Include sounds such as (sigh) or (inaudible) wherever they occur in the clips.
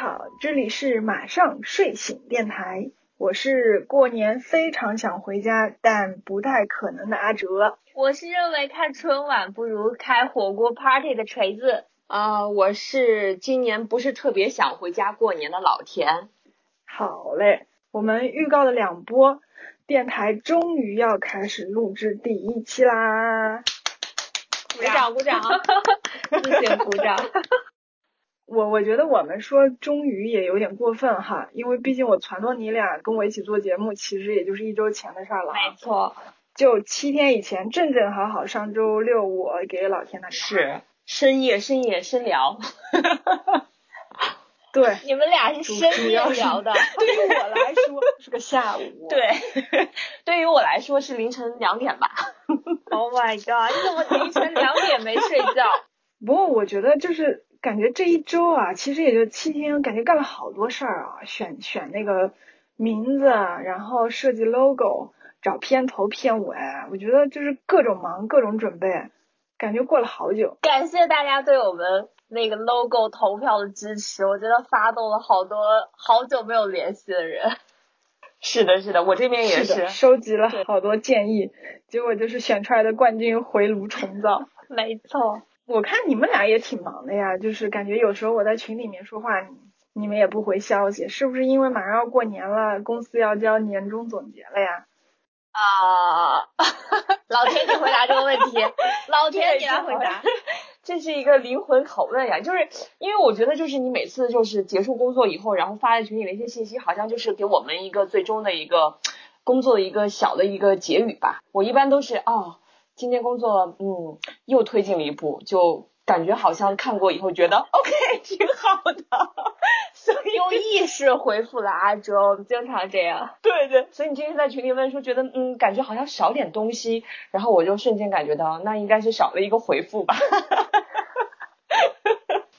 好，这里是马上睡醒电台，我是过年非常想回家但不太可能的阿哲，我是认为看春晚不如开火锅 party 的锤子，啊，我是今年不是特别想回家过年的老田。好嘞，我们预告了两波，电台终于要开始录制第一期啦！鼓掌鼓掌，(laughs) 自行鼓掌。我我觉得我们说终于也有点过分哈，因为毕竟我撺掇你俩跟我一起做节目，其实也就是一周前的事儿了。没错，就七天以前，正正好好上周六我给老天打电话。是深夜深夜深聊。(laughs) 对，你们俩是深夜聊的。(laughs) 对于我来说 (laughs) 是个下午。对，对于我来说是凌晨两点吧。Oh my god！你怎么凌晨两点没睡觉？不过我觉得就是感觉这一周啊，其实也就七天，感觉干了好多事儿啊，选选那个名字，然后设计 logo，找片头片尾，我觉得就是各种忙，各种准备，感觉过了好久。感谢大家对我们那个 logo 投票的支持，我觉得发动了好多好久没有联系的人。(laughs) 是的，是的，我这边也是收集了好多建议，结果就是选出来的冠军回炉重造。没错。我看你们俩也挺忙的呀，就是感觉有时候我在群里面说话，你们也不回消息，是不是因为马上要过年了，公司要交年终总结了呀？啊，(laughs) 老天，你回答这个问题。老天，你来回答。(laughs) 这是一个灵魂拷问呀，就是因为我觉得，就是你每次就是结束工作以后，然后发在群里的一些信息，好像就是给我们一个最终的一个工作的一个小的一个结语吧。我一般都是哦。今天工作，嗯，又推进了一步，就感觉好像看过以后觉得 OK (laughs) 挺好的，(laughs) 所以用意识回复了阿哲，我们经常这样。(laughs) 对对，所以你今天在群里问说觉得嗯，感觉好像少点东西，然后我就瞬间感觉到那应该是少了一个回复吧。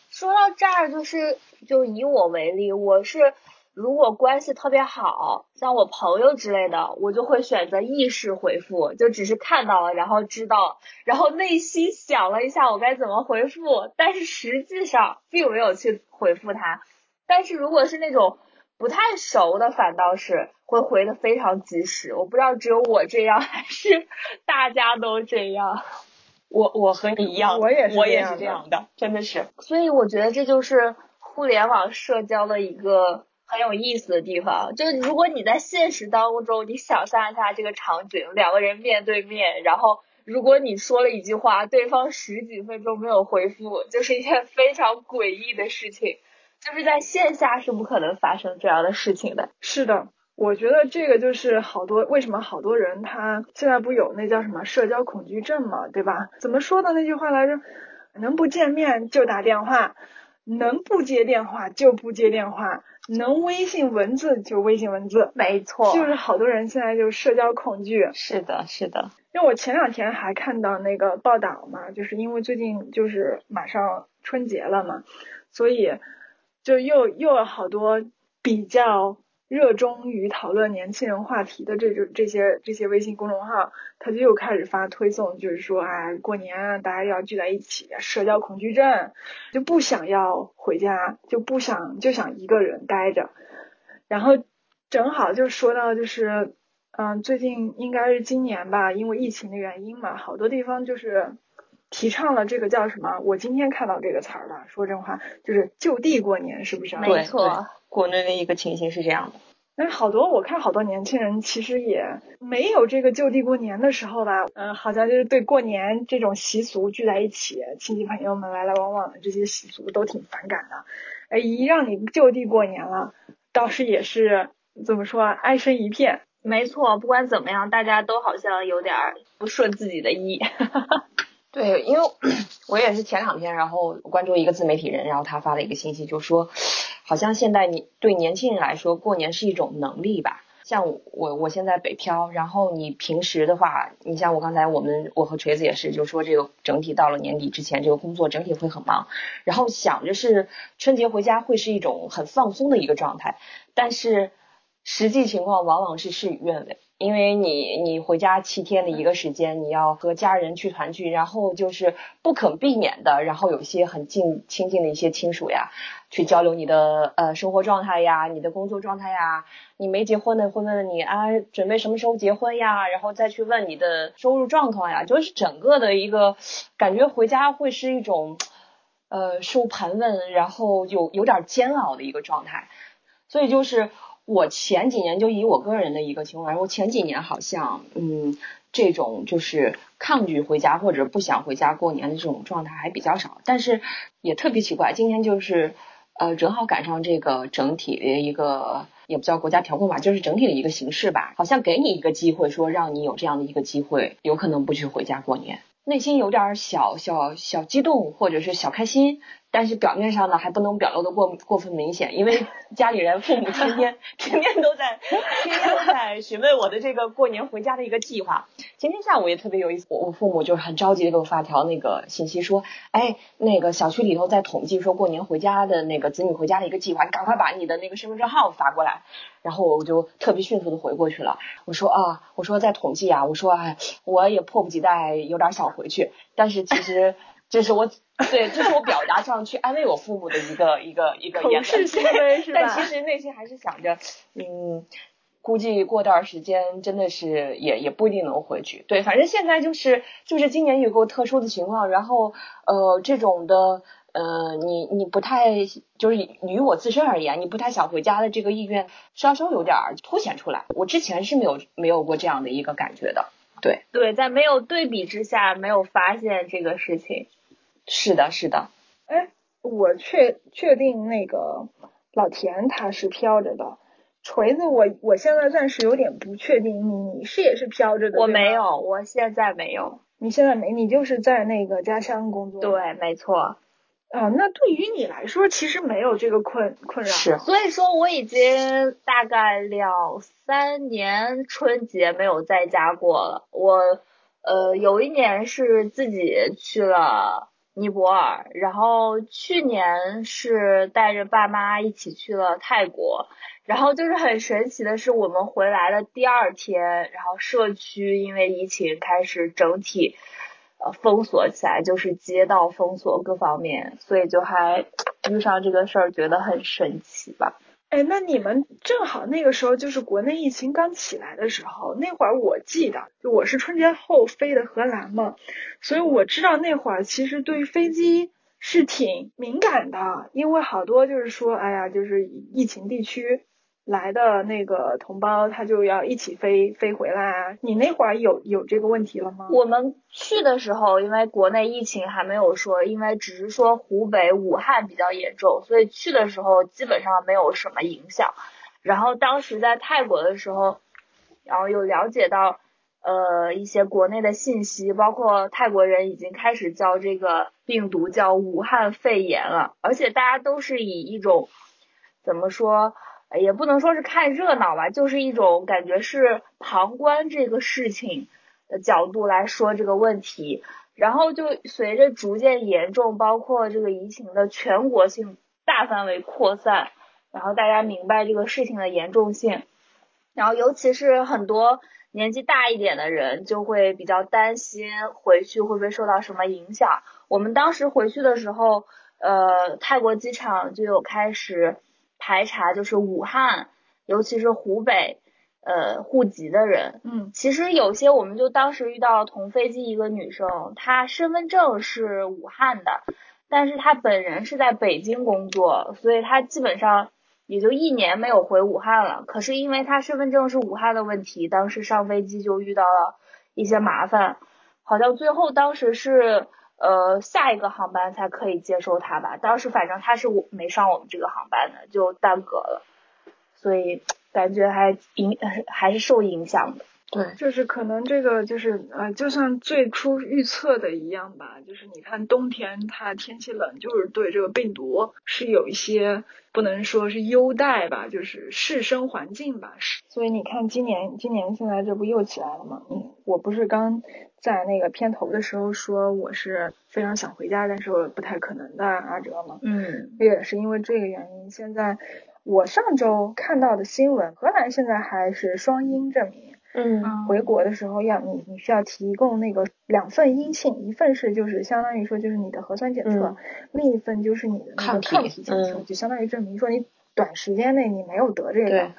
说到这儿，就是就以我为例，我是。如果关系特别好，像我朋友之类的，我就会选择意识回复，就只是看到了，然后知道，然后内心想了一下我该怎么回复，但是实际上并没有去回复他。但是如果是那种不太熟的，反倒是会回的非常及时。我不知道只有我这样，还是大家都这样。我我和你一样，我也是我也是这样的，真的是。所以我觉得这就是互联网社交的一个。很有意思的地方，就是如果你在现实当中，你想象一下这个场景，两个人面对面，然后如果你说了一句话，对方十几分钟没有回复，就是一件非常诡异的事情，就是在线下是不可能发生这样的事情的。是的，我觉得这个就是好多为什么好多人他现在不有那叫什么社交恐惧症嘛，对吧？怎么说的那句话来着？能不见面就打电话，能不接电话就不接电话。能微信文字就微信文字，没错，就是好多人现在就社交恐惧。是的，是的。因为我前两天还看到那个报道嘛，就是因为最近就是马上春节了嘛，所以就又又有好多比较。热衷于讨论年轻人话题的这种这些这些微信公众号，他就又开始发推送，就是说，哎，过年大家要聚在一起，社交恐惧症，就不想要回家，就不想就想一个人待着。然后正好就说到，就是嗯，最近应该是今年吧，因为疫情的原因嘛，好多地方就是提倡了这个叫什么？我今天看到这个词儿了，说真话，就是就地过年，是不是？没错。国内的一个情形是这样的，但是好多我看好多年轻人其实也没有这个就地过年的时候吧，嗯，好像就是对过年这种习俗聚在一起，亲戚朋友们来来往往的这些习俗都挺反感的，哎，一让你就地过年了，倒是也是怎么说哀声一片。没错，不管怎么样，大家都好像有点不顺自己的意。(laughs) 对，因为我也是前两天，然后关注一个自媒体人，然后他发了一个信息，就说。好像现在你对年轻人来说，过年是一种能力吧？像我，我现在北漂，然后你平时的话，你像我刚才我们我和锤子也是，就说这个整体到了年底之前，这个工作整体会很忙，然后想着是春节回家会是一种很放松的一个状态，但是。实际情况往往是事与愿违。因为你你回家七天的一个时间，你要和家人去团聚，然后就是不可避免的，然后有一些很近亲近的一些亲属呀，去交流你的呃生活状态呀，你的工作状态呀。你没结婚的会问你啊，准备什么时候结婚呀？然后再去问你的收入状况呀，就是整个的一个感觉回家会是一种呃受盘问，然后有有点煎熬的一个状态。所以就是。我前几年就以我个人的一个情况，我前几年好像，嗯，这种就是抗拒回家或者不想回家过年的这种状态还比较少，但是也特别奇怪，今天就是，呃，正好赶上这个整体的一个，也不叫国家调控吧，就是整体的一个形势吧，好像给你一个机会，说让你有这样的一个机会，有可能不去回家过年，内心有点小小小激动或者是小开心。但是表面上呢，还不能表露的过过分明显，因为家里人父母天天 (laughs) 天天都在天天都在询问我的这个过年回家的一个计划。今天下午也特别有意思，我我父母就很着急的给我发条那个信息说，哎，那个小区里头在统计说过年回家的那个子女回家的一个计划，你赶快把你的那个身份证号发过来。然后我就特别迅速的回过去了，我说啊，我说在统计啊，我说哎，我也迫不及待，有点想回去，但是其实。这是我对，这是我表达上去安慰我父母的一个一个一个言是吧？但其实内心还是想着，嗯，估计过段时间真的是也也不一定能回去。对，反正现在就是就是今年有个特殊的情况，然后呃这种的呃你你不太就是于我自身而言，你不太想回家的这个意愿稍稍有点凸显出来。我之前是没有没有过这样的一个感觉的。对对，在没有对比之下，没有发现这个事情。是的，是的。哎，我确确定那个老田他是飘着的，锤子我我现在暂时有点不确定，你你是也是飘着的？我没有，我现在没有。你现在没，你就是在那个家乡工作。对，没错。啊，那对于你来说，其实没有这个困困扰。是。所以说，我已经大概两三年春节没有在家过了。我呃，有一年是自己去了。尼泊尔，然后去年是带着爸妈一起去了泰国，然后就是很神奇的是，我们回来的第二天，然后社区因为疫情开始整体呃封锁起来，就是街道封锁各方面，所以就还遇上这个事儿，觉得很神奇吧。哎，那你们正好那个时候就是国内疫情刚起来的时候，那会儿我记得，就我是春节后飞的荷兰嘛，所以我知道那会儿其实对飞机是挺敏感的，因为好多就是说，哎呀，就是疫情地区。来的那个同胞，他就要一起飞飞回来啊！你那会儿有有这个问题了吗？我们去的时候，因为国内疫情还没有说，因为只是说湖北武汉比较严重，所以去的时候基本上没有什么影响。然后当时在泰国的时候，然后有了解到呃一些国内的信息，包括泰国人已经开始叫这个病毒叫武汉肺炎了，而且大家都是以一种怎么说？也不能说是看热闹吧，就是一种感觉是旁观这个事情的角度来说这个问题，然后就随着逐渐严重，包括这个疫情的全国性大范围扩散，然后大家明白这个事情的严重性，然后尤其是很多年纪大一点的人就会比较担心回去会不会受到什么影响。我们当时回去的时候，呃，泰国机场就有开始。排查就是武汉，尤其是湖北，呃，户籍的人。嗯，其实有些我们就当时遇到同飞机一个女生，她身份证是武汉的，但是她本人是在北京工作，所以她基本上也就一年没有回武汉了。可是因为她身份证是武汉的问题，当时上飞机就遇到了一些麻烦，好像最后当时是。呃，下一个航班才可以接收他吧。当时反正他是我没上我们这个航班的，就耽搁了，所以感觉还影 (laughs) 还是受影响的。对，就是可能这个就是呃，就像最初预测的一样吧，就是你看冬天它天气冷，就是对这个病毒是有一些不能说是优待吧，就是适生环境吧。所以你看今年今年现在这不又起来了吗？嗯，我不是刚在那个片头的时候说我是非常想回家，但是我不太可能的阿哲吗？嗯，也是因为这个原因，现在。我上周看到的新闻，荷兰现在还是双阴证明。嗯。回国的时候要你你需要提供那个两份阴性，一份是就是相当于说就是你的核酸检测，嗯。另一份就是你的那个抗体检测，嗯。就相当于证明说你短时间内你没有得这个对。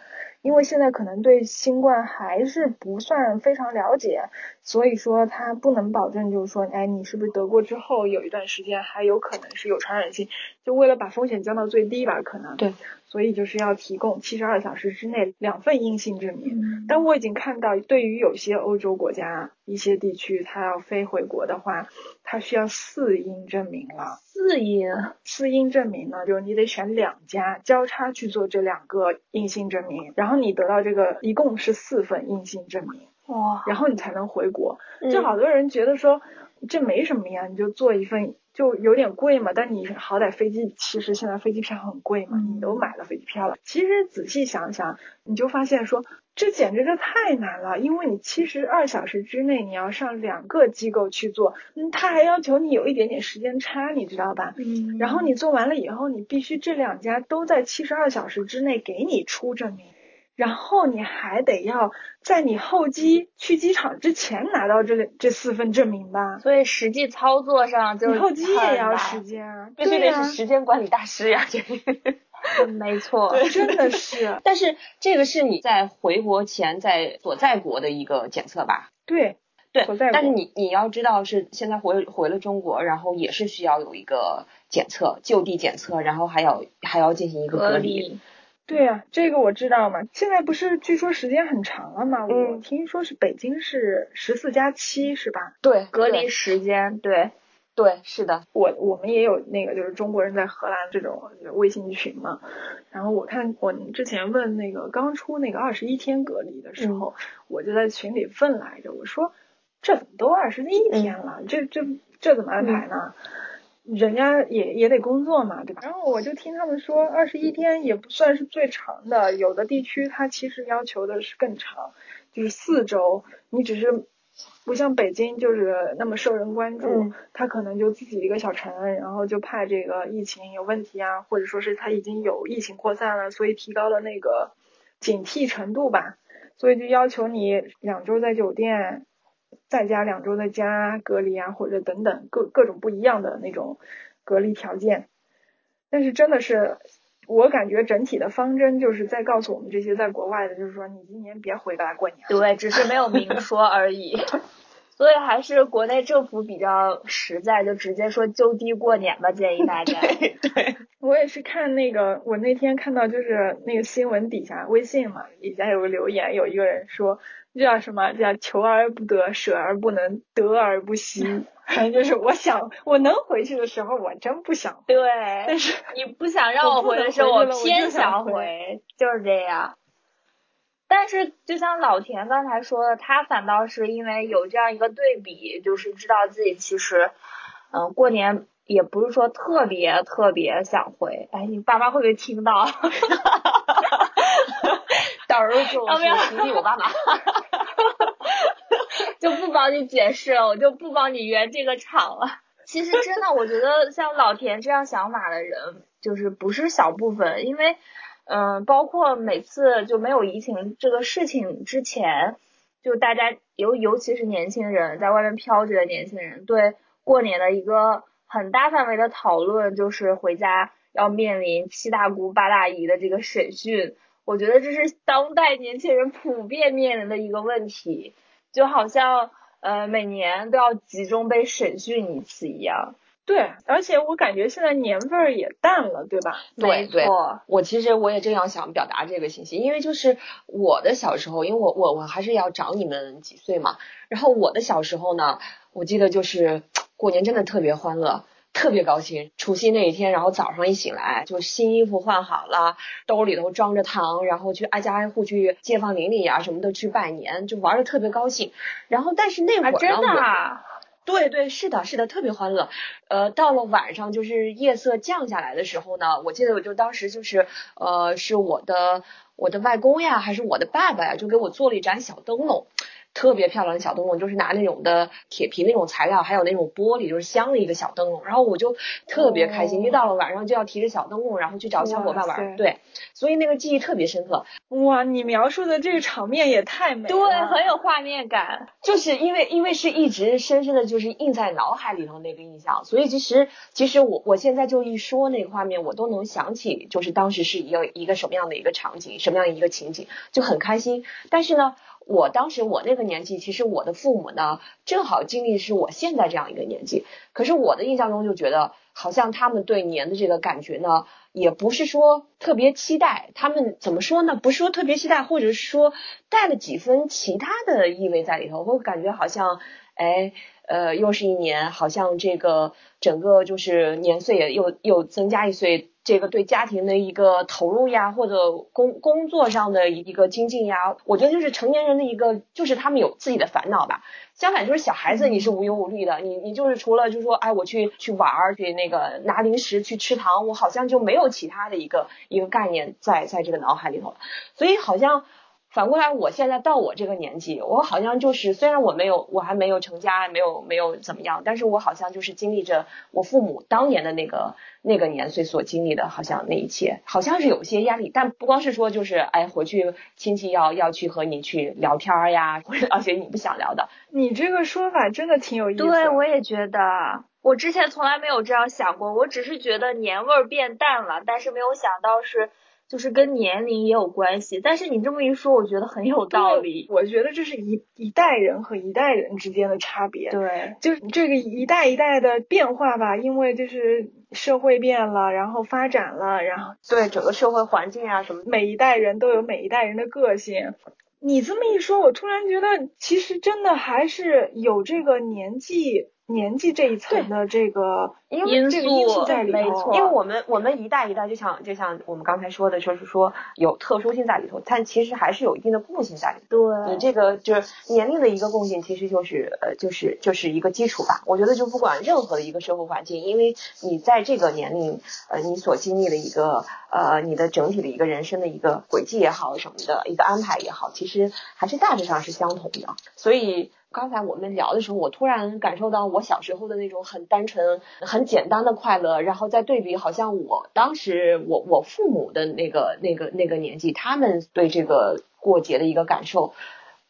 因为现在可能对新冠还是不算非常了解，所以说它不能保证就是说，哎，你是不是得过之后有一段时间还有可能是有传染性，就为了把风险降到最低吧，可能。对。所以就是要提供七十二小时之内两份阴性证明。嗯但我已经看到，对于有些欧洲国家、一些地区，他要飞回国的话，他需要四阴证明了。四阴，四阴证明呢，就是你得选两家交叉去做这两个阴性证明，然后你得到这个一共是四份阴性证明，哇，然后你才能回国。嗯就好多人觉得说这没什么呀，你就做一份就有点贵嘛，但你好歹飞机其实现在飞机票很贵嘛，嗯你都买了飞机票了，其实仔细想想，你就发现说这简直就太难了，因为你七十二小时之内你要上两个机构去做，嗯，他还要求你有一点点时间差，你知道吧？嗯然后你做完了以后，你必须这两家都在七十二小时之内给你出证明，然后你还得要在你候机去机场之前拿到这这四份证明吧？所以实际操作上就是候机也要时间啊，必须得是时间管理大师呀，这 (laughs) 没错，真的是 (laughs) 但是这个是你在回国前在所在国的一个检测吧？对对但是你你要知道是现在回回了中国，然后也是需要有一个检测，就地检测，然后还要还要进行一个隔隔离。离，对呀、这个我知道嘛。现在不是据说时间很长了嘛？我嗯听说是北京是十四加七是吧？对，隔离时间，对，对，是的，我我们也有那个就是中国人在荷兰这种微信群嘛，然后我看我之前问那个刚出那个二十一天隔离的时候，我就在群里问来着，我说这怎么都二十一天了，这这这怎么安排呢？人家也也得工作嘛，对吧？然后我就听他们说，二十一天也不算是最长的，有的地区它其实要求的是更长，就是四周，你只是不像北京就是那么受人关注，嗯他可能就自己一个小城，然后就怕这个疫情有问题啊，或者说是他已经有疫情扩散了，所以提高了那个警惕程度吧，所以就要求你两周在酒店，再加两周的家隔离啊，或者等等各各种不一样的那种隔离条件。但是真的是，我感觉整体的方针就是在告诉我们这些在国外的，就是说你今年别回来过年。对，只是没有明说而已。(laughs) 所以还是国内政府比较实在，就直接说就地过年吧，建议大家。对，我也是看那个，我那天看到就是那个新闻底下微信嘛，底下有个留言，有一个人说这叫什么？这叫求而不得，舍而不能，得而不惜。反正就是我想我能回去的时候，我真不想。对，但是你不想让我回的时候，我偏想回，就是这样。但是，就像老田刚才说的，他反倒是因为有这样一个对比，就是知道自己其实，嗯，过年也不是说特别特别想回。哎，你爸妈会不会听到？(laughs) 到时候就要不要是提醒我爸妈。(laughs) 就不帮你解释了，我就不帮你圆这个场了。其实真的，我觉得像老田这样想法的人，就是不是小部分，因为，嗯、包括每次就没有疫情这个事情之前，就大家尤尤其是年轻人在外面飘着的年轻人，对过年的一个很大范围的讨论，就是回家要面临七大姑八大姨的这个审讯。我觉得这是当代年轻人普遍面临的一个问题。就好像呃每年都要集中被审讯一次一样。对，而且我感觉现在年味儿也淡了，对吧？对对没错，我其实我也正要想表达这个信息，因为就是我的小时候，因为我我我还是要长你们几岁嘛。然后我的小时候呢，我记得就是过年真的特别欢乐，特别高兴。除夕那一天，然后早上一醒来，就新衣服换好了，兜里头装着糖，然后去挨家挨户去街坊邻里啊什么的去拜年，就玩的特别高兴。然后但是那会儿呢，啊真的对对，是的，是的，特别欢乐。呃，到了晚上，就是夜色降下来的时候呢，我记得我就当时就是，呃，是我的我的外公呀，还是我的爸爸呀，就给我做了一盏小灯笼。特别漂亮的小灯笼，就是拿那种的铁皮那种材料，还有那种玻璃，就是镶了一个小灯笼，然后我就特别开心，一到了晚上就要提着小灯笼，然后去找小伙伴玩，对，所以那个记忆特别深刻。哇，你描述的这个场面也太美了，对，很有画面感，就是因为因为是一直深深的就是印在脑海里头那个印象，所以其实其实我我现在就一说那个画面，我都能想起，就是当时是一个一个什么样的一个场景，什么样的一个情景，就很开心。但是呢。我当时我那个年纪，其实我的父母呢，正好经历是我现在这样一个年纪。可是我的印象中就觉得，好像他们对年的这个感觉呢，也不是说特别期待。他们怎么说呢？不是说特别期待，或者是说带了几分其他的意味在里头，会感觉好像，哎，呃，又是一年，好像这个整个就是年岁也又又增加一岁。这个对家庭的一个投入呀，或者工工作上的一个精进呀，我觉得就是成年人的一个，就是他们有自己的烦恼吧。相反，就是小孩子你是无忧无虑的，你你就是除了就是说，哎，我去去玩儿，去那个拿零食，去吃糖，我好像就没有其他的一个一个概念在在这个脑海里头了。所以好像。反过来，我现在到我这个年纪，我好像就是虽然我没有，我还没有成家，没有没有怎么样，但是我好像就是经历着我父母当年的那个那个年岁所经历的，好像那一切，好像是有些压力，但不光是说就是哎回去亲戚要要去和你去聊天呀，或者 (laughs) 而且你不想聊的，你这个说法真的挺有意思。对，我也觉得，我之前从来没有这样想过，我只是觉得年味儿变淡了，但是没有想到是。就是跟年龄也有关系，但是你这么一说，我觉得很有道理。我觉得这是一一代人和一代人之间的差别。对，就是这个一代一代的变化吧，因为就是社会变了，然后发展了，然后对整个社会环境啊什么，每一代人都有每一代人的个性。你这么一说，我突然觉得其实真的还是有这个年纪。年纪这一层的这个因素在里头，因为我们我们一代一代就像就像我们刚才说的，就是说有特殊性在里头，但其实还是有一定的共性在里头。对，你这个就是年龄的一个共性，其实就是呃就是就是一个基础吧。我觉得就不管任何的一个社会环境，因为你在这个年龄呃你所经历的一个呃你的整体的一个人生的一个轨迹也好什么的一个安排也好，其实还是大致上是相同的，所以。刚才我们聊的时候，我突然感受到我小时候的那种很单纯、很简单的快乐，然后再对比，好像我当时我我父母的那个那个那个年纪，他们对这个过节的一个感受，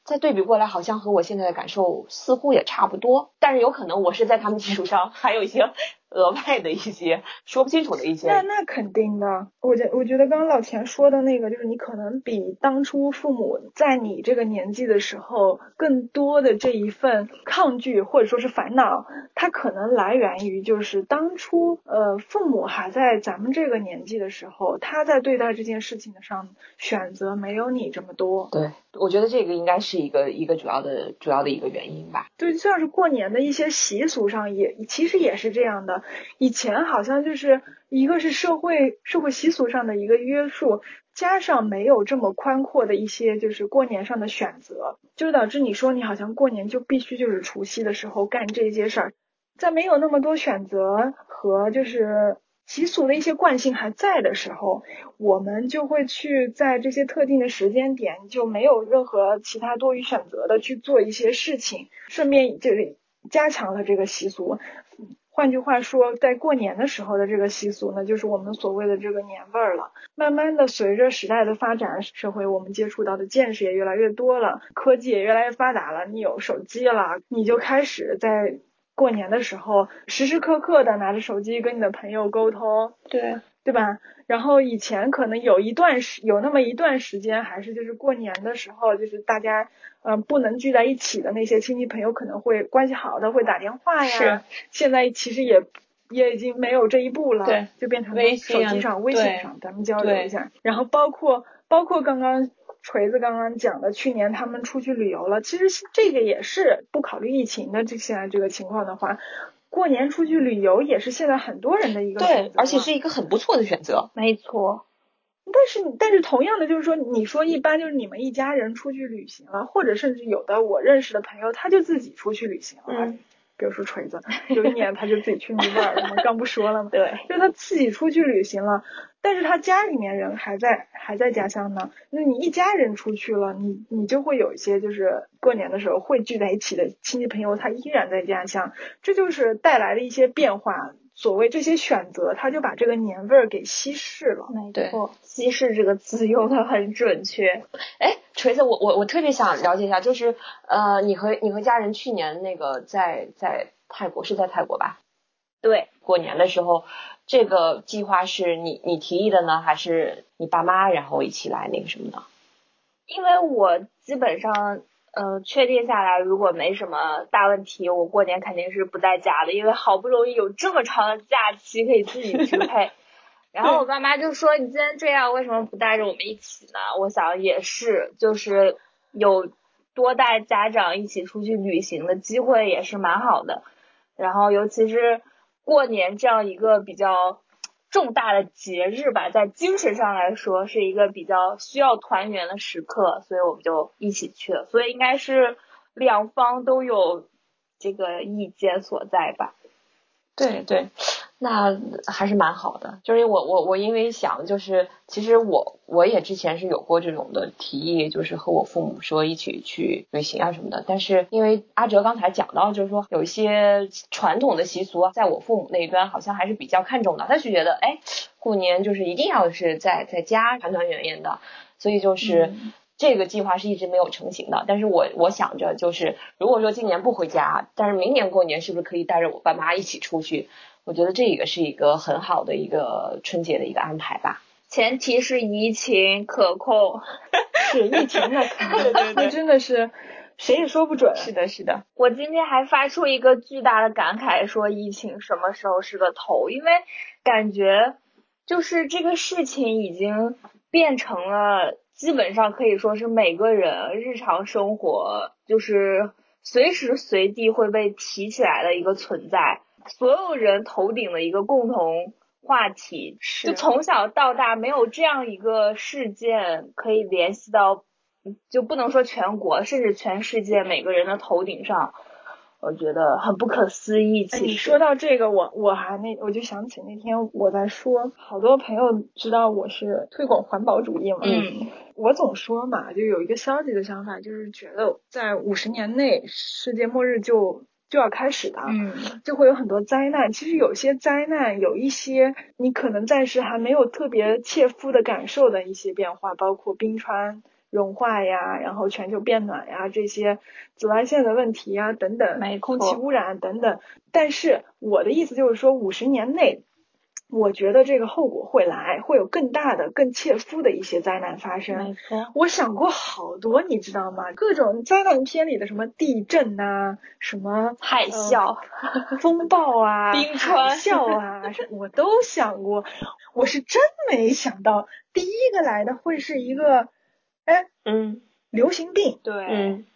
再对比过来，好像和我现在的感受似乎也差不多，但是有可能我是在他们基础上还有一些。额外的一些说不清楚的一些，那那肯定的。我觉我觉得刚刚老钱说的那个，就是你可能比当初父母在你这个年纪的时候，更多的这一份抗拒或者说是烦恼，它可能来源于就是当初呃父母还在咱们这个年纪的时候，他在对待这件事情的上选择没有你这么多。对，我觉得这个应该是一个一个主要的主要的一个原因吧。对，像是过年的一些习俗上也其实也是这样的。以前好像就是一个是社会社会习俗上的一个约束，加上没有这么宽阔的一些就是过年上的选择，就导致你说你好像过年就必须就是除夕的时候干这些事儿，在没有那么多选择和就是习俗的一些惯性还在的时候，我们就会去在这些特定的时间点就没有任何其他多余选择的去做一些事情，顺便就是加强了这个习俗。换句话说，在过年的时候的这个习俗呢，就是我们所谓的这个年味儿了。慢慢的，随着时代的发展，社会我们接触到的见识也越来越多了，科技也越来越发达了。你有手机了，你就开始在过年的时候时时刻刻的拿着手机跟你的朋友沟通。对。对吧？然后以前可能有一段时有那么一段时间，还是就是过年的时候，就是大家嗯不能聚在一起的那些亲戚朋友，可能会关系好的会打电话呀。是。现在其实也也已经没有这一步了。对。就变成手机上、微信上咱们交流一下。然后包括包括刚刚锤子刚刚讲的，去年他们出去旅游了，其实这个也是不考虑疫情的这现在这个情况的话。过年出去旅游也是现在很多人的一个选择，对，而且是一个很不错的选择。没错，但是但是同样的就是说，你说一般就是你们一家人出去旅行了，或者甚至有的我认识的朋友他就自己出去旅行了，比如说锤子，有一年他就自己去尼泊尔了嘛，刚不说了吗？(laughs) 对，就他自己出去旅行了，但是他家里面人还在还在家乡呢。那你一家人出去了，你你就会有一些就是过年的时候会聚在一起的亲戚朋友，他依然在家乡，这就是带来的一些变化。所谓这些选择，他就把这个年味儿给稀释了。没错，稀释这个词用的很准确。哎，锤子，我我我特别想了解一下，就是呃，你和你和家人去年那个在在泰国是在泰国吧？对，过年的时候，这个计划是你你提议的呢，还是你爸妈然后一起来那个什么的？因为我基本上。呃，确定下来，如果没什么大问题，我过年肯定是不在家的，因为好不容易有这么长的假期可以自己支配。(laughs) 然后我爸妈就说：“你既然这样，为什么不带着我们一起呢？”我想也是，就是有多带家长一起出去旅行的机会也是蛮好的。然后尤其是过年这样一个比较。重大的节日吧，在精神上来说是一个比较需要团圆的时刻，所以我们就一起去了。所以应该是两方都有这个意见所在吧？对对。那还是蛮好的，就是我我我因为想就是其实我我也之前是有过这种的提议，就是和我父母说一起去旅行啊什么的。但是因为阿哲刚才讲到，就是说有一些传统的习俗，在我父母那一端好像还是比较看重的，他就觉得哎过年就是一定要是在在家团团圆圆的，所以就是这个计划是一直没有成型的。但是我我想着就是如果说今年不回家，但是明年过年是不是可以带着我爸妈一起出去？我觉得这个是一个很好的一个春节的一个安排吧，前提是疫情可控，是疫情的，对对对，(laughs) 真的是谁也说不准。是的，是的。我今天还发出一个巨大的感慨，说疫情什么时候是个头？因为感觉就是这个事情已经变成了基本上可以说是每个人日常生活就是随时随地会被提起来的一个存在。所有人头顶的一个共同话题，就从小到大没有这样一个事件可以联系到，就不能说全国，甚至全世界每个人的头顶上，我觉得很不可思议。其实你说到这个，我我还那我就想起那天我在说，好多朋友知道我是推广环保主义嘛，嗯，我总说嘛，就有一个消极的想法，就是觉得在五十年内世界末日就。就要开始的，嗯，就会有很多灾难。其实有些灾难，有一些你可能暂时还没有特别切肤的感受的一些变化，包括冰川融化呀，然后全球变暖呀，这些紫外线的问题呀等等，空气污染等等。但是我的意思就是说，五十年内。我觉得这个后果会来，会有更大的、更切肤的一些灾难发生。没错，我想过好多，你知道吗？各种灾难片里的什么地震呐，什么海啸、风暴啊、冰川、海啸啊，(laughs) 我都想过。我是真没想到，第一个来的会是一个，哎，嗯，流行病，对，嗯，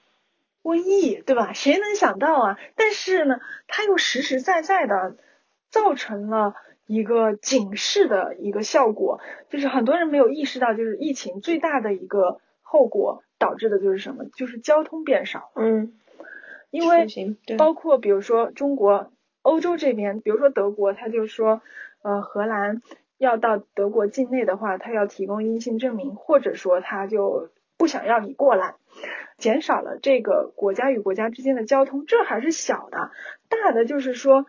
瘟疫，对吧？谁能想到啊？但是呢，它又实实在在的造成了。一个警示的一个效果，就是很多人没有意识到，就是疫情最大的一个后果导致的就是什么？就是交通变少。嗯，因为包括比如说中国、欧洲这边，比如说德国，他就说，呃，荷兰要到德国境内的话，他要提供阴性证明，或者说他就不想要你过来，减少了这个国家与国家之间的交通。这还是小的，大的就是说。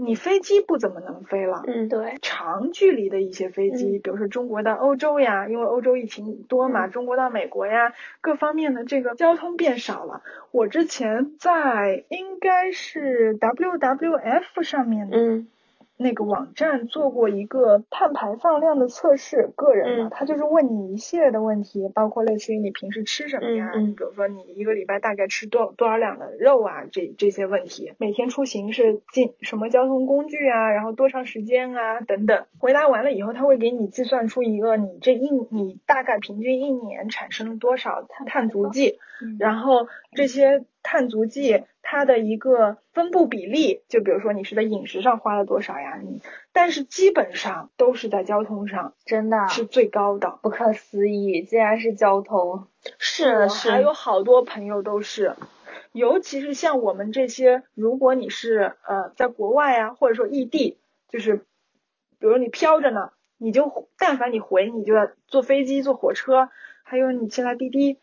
你飞机不怎么能飞了，嗯，对，长距离的一些飞机，比如说中国到欧洲呀，因为欧洲疫情多嘛，中国到美国呀，各方面的这个交通变少了。我之前在应该是 WWF 上面，嗯。那个网站做过一个碳排放量的测试，个人的，他就是问你一系列的问题，包括类似于你平时吃什么呀，比如说你一个礼拜大概吃多多少两的肉啊，这这些问题，每天出行是进什么交通工具啊，然后多长时间啊等等，回答完了以后，他会给你计算出一个你这一你大概平均一年产生了多少碳足迹，然后这些。碳足迹它的一个分布比例，就比如说你是在饮食上花了多少呀？你但是基本上都是在交通上，真的是最高的，不可思议，竟然是交通，是是，还有好多朋友都是。尤其是像我们这些，如果你是呃在国外啊，或者说异地，就是比如你飘着呢，你就但凡你回，你就要坐飞机、坐火车，还有你现在滴滴。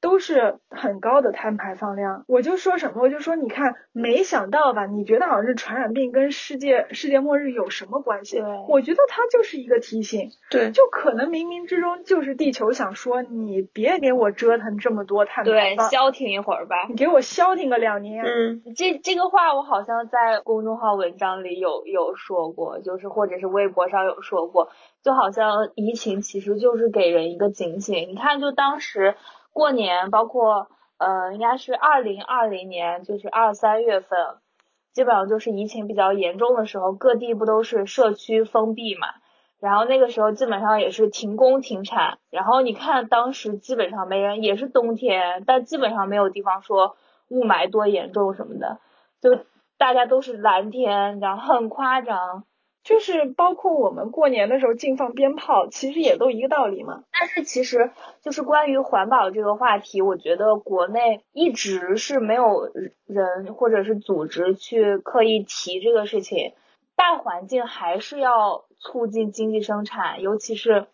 都是很高的碳排放量，我就说什么，我就说，你看，没想到吧？你觉得好像是传染病跟世界世界末日有什么关系？我觉得它就是一个提醒，对，就可能冥冥之中就是地球想说，你别给我折腾这么多碳排放，对，消停一会儿吧，你给我消停个两年。嗯，这这个话我好像在公众号文章里有有说过，就是或者是微博上有说过，就好像疫情其实就是给人一个警醒。你看，就当时。过年，包括呃，应该是二零二零年，就是二三月份，基本上就是疫情比较严重的时候，各地不都是社区封闭嘛？然后那个时候基本上也是停工停产。然后你看当时基本上没人，也是冬天，但基本上没有地方说雾霾多严重什么的，就大家都是蓝天，然后很夸张。就是包括我们过年的时候禁放鞭炮，其实也都一个道理嘛。但是其实就是关于环保这个话题，我觉得国内一直是没有人或者是组织去刻意提这个事情。大环境还是要促进经济生产，尤其是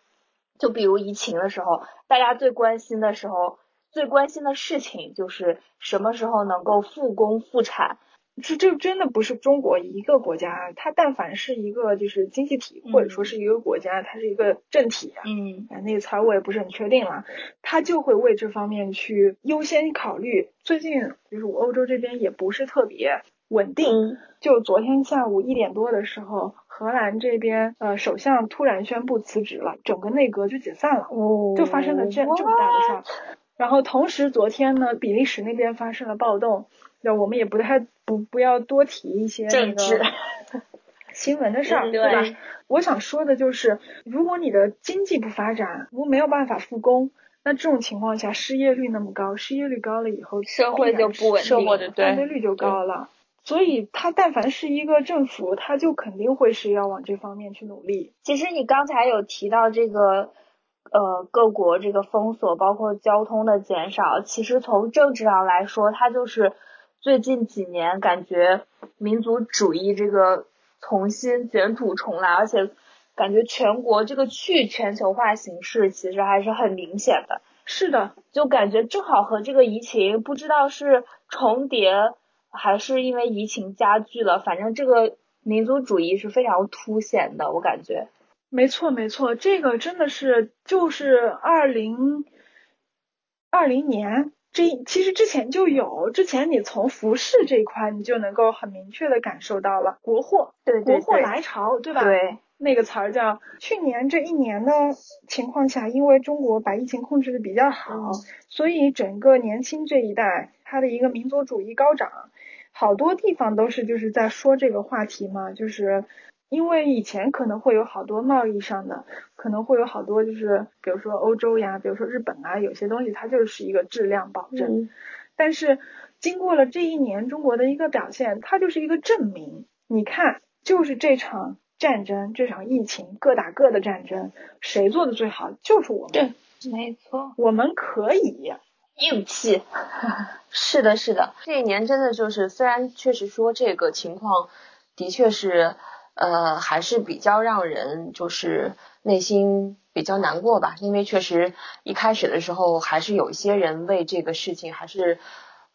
就比如疫情的时候，大家最关心的时候，最关心的事情就是什么时候能够复工复产。这这真的不是中国一个国家，它但凡是一个就是经济体或者说是一个国家，它是一个政体，嗯，那个词我也不是很确定了，它就会为这方面去优先考虑。最近就是我欧洲这边也不是特别稳定，就昨天下午一点多的时候，荷兰这边呃首相突然宣布辞职了，整个内阁就解散了，就发生了这这么大的事儿。然后同时昨天呢，比利时那边发生了暴动。那我们也不太不不要多提一些那个 (laughs) 新闻的事儿，对吧？我想说的就是，如果你的经济不发展，如果没有办法复工，那这种情况下失业率那么高，失业率高了以后，社会就不稳定，犯罪率就高了。所以，他但凡是一个政府，他就肯定会是要往这方面去努力。其实你刚才有提到这个。呃，各国这个封锁，包括交通的减少，其实从政治上来说，它就是最近几年感觉民族主义这个重新卷土重来，而且感觉全国这个去全球化形势其实还是很明显的。是的，就感觉正好和这个疫情不知道是重叠，还是因为疫情加剧了，反正这个民族主义是非常凸显的，我感觉。没错，没错，这个真的是就是二零二零年，这其实之前就有，之前你从服饰这一块，你就能够很明确的感受到了国货，对国货来潮，对吧？对，那个词儿叫去年这一年的情况下，因为中国把疫情控制的比较好，所以整个年轻这一代他的一个民族主义高涨，好多地方都是就是在说这个话题嘛，就是。因为以前可能会有好多贸易上的，可能会有好多就是，比如说欧洲呀，比如说日本啊，有些东西它就是一个质量保证。但是经过了这一年中国的一个表现，它就是一个证明。你看，就是这场战争，这场疫情，各打各的战争，谁做的最好？就是我们。对，没错，我们可以硬气。(laughs) 是的，是的，这一年真的就是，虽然确实说这个情况的确是。呃，还是比较让人就是内心比较难过吧，因为确实一开始的时候还是有一些人为这个事情还是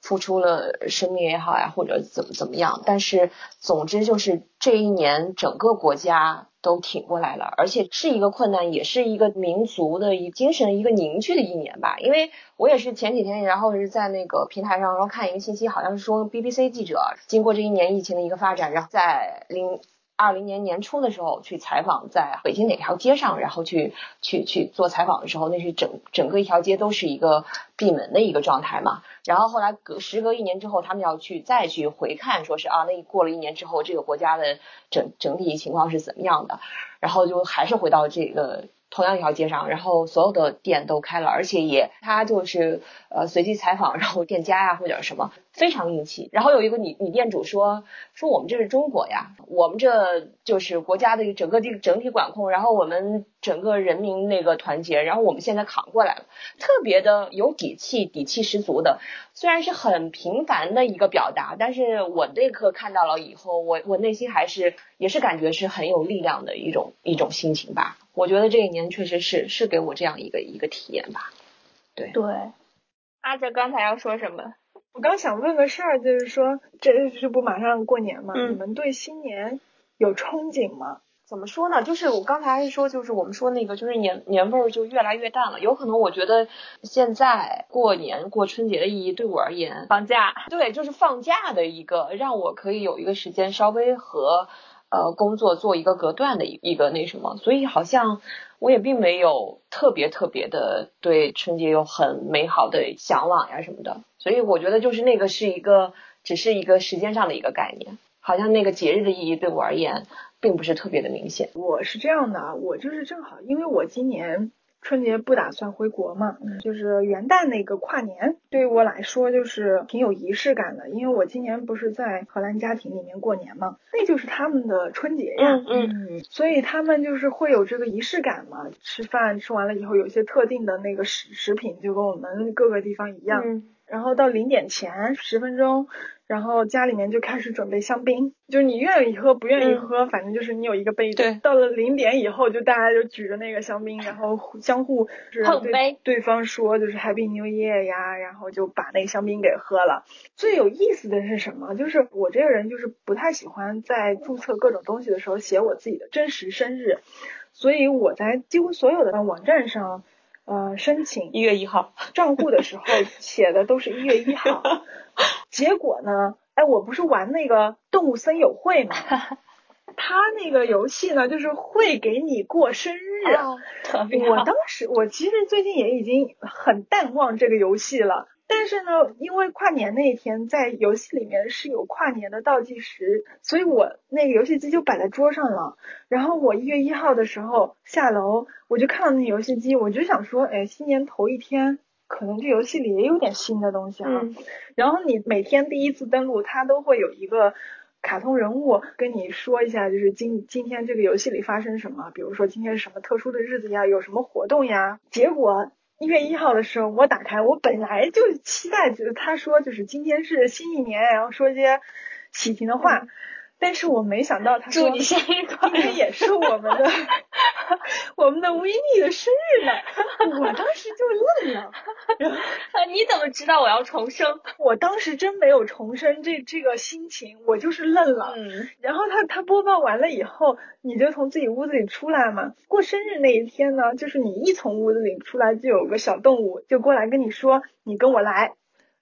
付出了生命也好呀，或者怎么怎么样。但是总之就是这一年整个国家都挺过来了，而且是一个困难，也是一个民族的一精神一个凝聚的一年吧。因为我也是前几天，然后是在那个平台上然后看一个信息，好像是说 BBC 记者经过这一年疫情的一个发展，然后在零。二零年年初的时候去采访，在北京哪条街上，然后去去去做采访的时候，那是整整个一条街都是一个闭门的一个状态嘛。然后后来隔时隔一年之后，他们要去再去回看，说是啊，那过了一年之后，这个国家的整整体情况是怎么样的？然后就还是回到这个。同样一条街上，然后所有的店都开了，而且也他就是呃随机采访，然后店家呀或者什么，非常硬气。然后有一个女女店主说说我们这是中国呀，我们这就是国家的整个这个整体管控，然后我们整个人民那个团结，然后我们现在扛过来了，特别的有底气，底气十足的。虽然是很平凡的一个表达，但是我那刻看到了以后，我我内心还是也是感觉是很有力量的一种一种心情吧。我觉得这一年确实是是给我这样一个一个体验吧。对对，阿哲刚才要说什么？我刚想问个事儿，就是说这这不马上过年嘛，嗯你们对新年有憧憬吗？怎么说呢？就是我刚才还是说，就是我们说那个，就是年年味儿就越来越淡了。有可能我觉得现在过年过春节的意义对我而言，放假。对，就是放假的一个，让我可以有一个时间稍微和呃工作做一个隔断的一个那什么，所以好像我也并没有特别特别的对春节有很美好的向往呀什么的，所以我觉得就是那个是一个只是一个时间上的一个概念，好像那个节日的意义对我而言并不是特别的明显。我是这样的，我就是正好，因为我今年春节不打算回国嘛，嗯。就是元旦那个跨年，对于我来说就是挺有仪式感的，因为我今年不是在荷兰家庭里面过年嘛，那就是他们的春节呀，嗯嗯。所以他们就是会有这个仪式感嘛，吃饭吃完了以后有一些特定的那个食食品，就跟我们各个地方一样，嗯。然后到零点前十分钟，然后家里面就开始准备香槟，就是你愿意喝不愿意喝，反正就是你有一个杯子。对到了零点以后，就大家就举着那个香槟，然后互相互是对碰杯对方说就是 Happy New Year 呀，然后就把那个香槟给喝了。最有意思的是什么？就是我这个人就是不太喜欢在注册各种东西的时候写我自己的真实生日，所以我在几乎所有的网站上。呃，申请一月一号，账户的时候写的都是一月一号，结果呢，哎，我不是玩那个动物森友会嘛，(laughs) 他那个游戏呢，就是会给你过生日。我当时，我其实最近也已经很淡忘这个游戏了。但是呢，因为跨年那一天在游戏里面是有跨年的倒计时，所以我那个游戏机就摆在桌上了。然后我一月一号的时候下楼，我就看到那游戏机，我就想说，哎，新年头一天，可能这游戏里也有点新的东西啊。嗯然后你每天第一次登录，它都会有一个卡通人物跟你说一下，就是今今天这个游戏里发生什么，比如说今天是什么特殊的日子呀，有什么活动呀。结果一月一号的时候，我打开，我本来就期待，就是他说就是今天是新一年，然后说一些喜庆的话。但是我没想到他说祝你生日快乐！今天也是我们的 (laughs) 我们的维尼的生日呢，(laughs) 我当时就愣了。然 (laughs) 后你怎么知道我要重生？(laughs) 我当时真没有重生这这个心情，我就是愣了。嗯，然后他他播报完了以后，你就从自己屋子里出来嘛。过生日那一天呢，就是你一从屋子里出来，就有个小动物就过来跟你说：“你跟我来，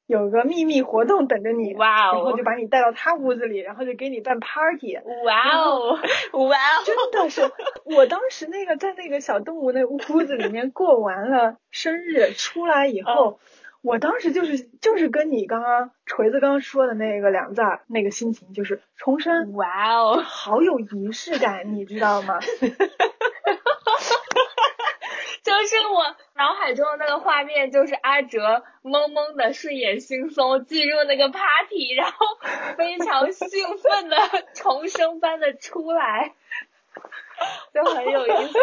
有个秘密活动等着你。”哇哦然后就把你带到他屋子里，然后就给你办 party。哇哦，哇哦，(laughs) 真的是，我当时那个在那个小动物那屋子里面过完了生日，出来以后，我当时就是就是跟你刚刚锤子刚刚说的那个两字儿，那个心情就是重生，哇哦，好有仪式感，你知道吗？(laughs) 就是我脑海中的那个画面，就是阿哲懵懵的睡眼惺忪进入那个 party，然后非常兴奋的重生般的出来，(laughs) 就很有意思。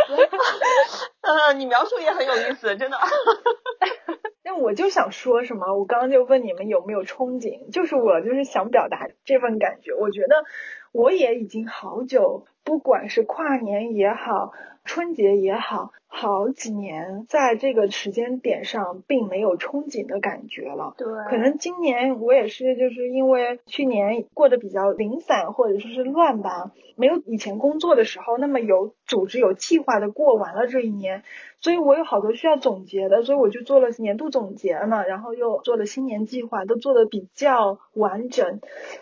(laughs) 呃，你描述也很有意思，真的。(laughs) 那我就想说什么，我刚刚就问你们有没有憧憬，就是我就是想表达这份感觉。我觉得我也已经好久，不管是跨年也好，春节也好，好几年在这个时间点上并没有憧憬的感觉了。对，可能今年我也是，就是因为去年过得比较零散或者说是乱吧，没有以前工作的时候那么有组织、有计划的过完了这一年，所以我有好多需要总结的，所以我就做了年度总结嘛，然后又做了新年计划，都做的比较完整，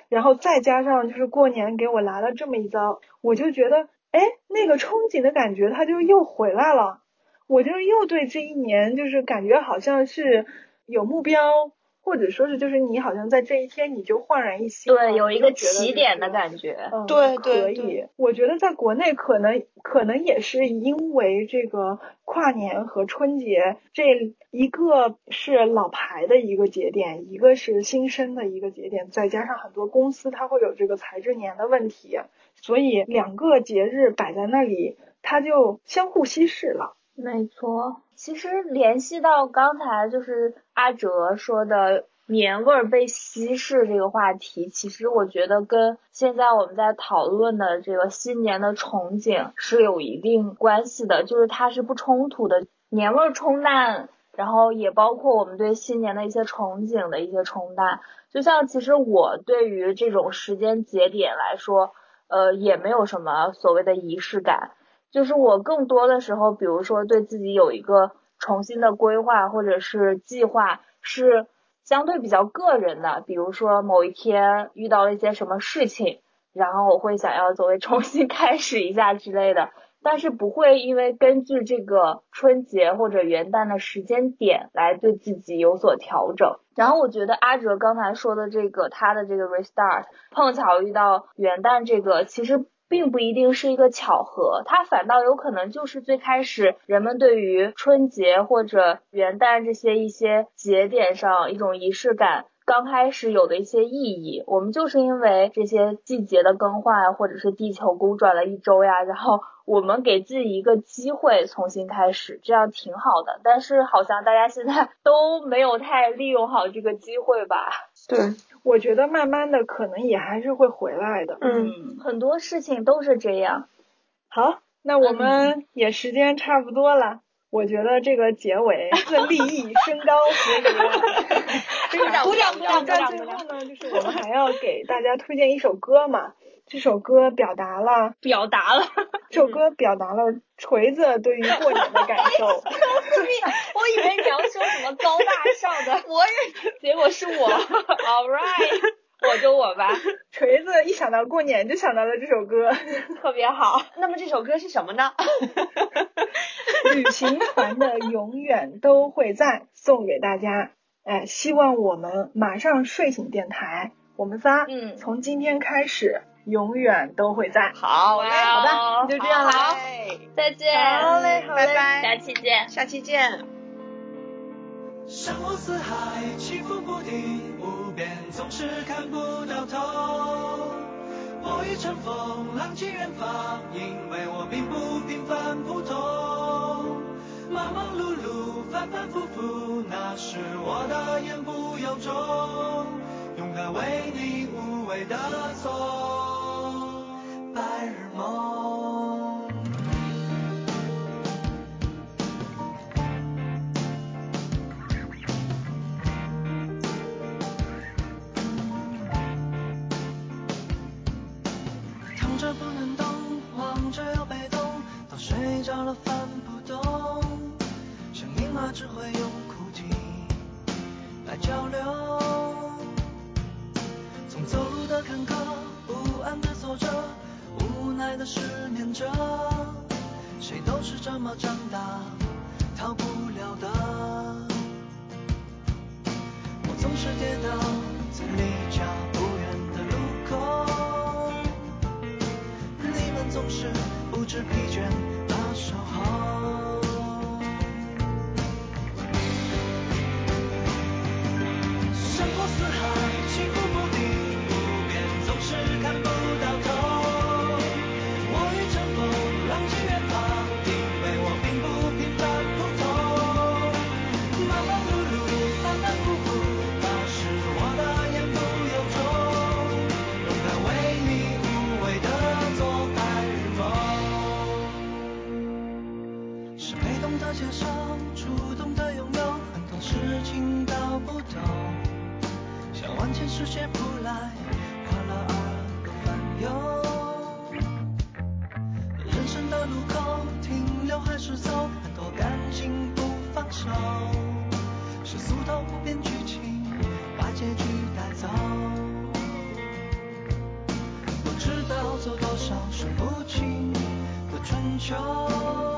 然后再加上就是过年给我来了这么一遭，我就觉得，哎，那个憧憬的感觉它就又回来了。我就是又对这一年就是感觉好像是有目标、或者说是就是你好像在这一天你就焕然一新，对，有一个起点的感觉。嗯，对可以。我觉得在国内可能可能也是因为这个跨年和春节这一个是老牌的一个节点，一个是新生的一个节点，再加上很多公司它会有这个财政年的问题，所以两个节日摆在那里，它就相互稀释了。没错，其实联系到刚才就是阿哲说的年味儿被稀释这个话题，其实我觉得跟现在我们在讨论的这个新年的憧憬是有一定关系的，就是它是不冲突的，年味儿冲淡，然后也包括我们对新年的一些憧憬的一些冲淡。就像其实我对于这种时间节点来说，呃，也没有什么所谓的仪式感。就是我更多的时候，比如说对自己有一个重新的规划或者是计划，是相对比较个人的。比如说某一天遇到了一些什么事情，然后我会想要作为 (laughs) 重新开始一下之类的，但是不会因为根据这个春节或者元旦的时间点来对自己有所调整。然后我觉得阿哲刚才说的这个他的这个 restart，碰巧遇到元旦这个，其实。并不一定是一个巧合，它反倒有可能就是最开始人们对于春节或者元旦这些一些节点上一种仪式感刚开始有的一些意义。我们就是因为这些季节的更换，或者是地球公转了一周呀，然后我们给自己一个机会重新开始，这样挺好的。但是好像大家现在都没有太利用好这个机会吧？对。我觉得慢慢的可能也还是会回来的，嗯，很多事情都是这样。好，那我们也时间差不多了，我觉得这个结尾 (laughs) 立意升高，所以，(laughs) 鼓掌鼓掌鼓掌鼓掌。最后呢，就是我们还要给大家推荐一首歌嘛。这首歌表达了，(laughs) 表达了，这首歌表达了锤子对于过年的感受。我以为你要说什么高大上的，我也，结果是我。All right，我就我吧。(laughs) 锤子一想到过年就想到了这首歌，特别好。(laughs) 那么这首歌是什么呢？(laughs) 旅行团的永远都会在，送给大家。哎，希望我们马上睡醒电台，我们仨，嗯，从今天开始。永远都会在。好嘞，好的，就这样了。再见。好嘞，好嘞，拜拜。下期见，下期见。山河四海，起伏不定，总是看不到头。我欲乘风，浪迹远方，因为我并不平凡普通。忙忙碌碌，反反复复，那是我的言不由衷。勇敢为你无畏的走。白日梦，着不能动，望着又被动，到睡着了翻不动，像鹰马只会用哭啼来交流，从走路的坎坷，不安的走着。无奈的失眠着，谁都是这么长大，逃不了的。我总是跌倒。只疲倦把手好的路口停留还是走很多感情不放手是俗套不变剧情把结局带走不知道走多少数不清的春秋。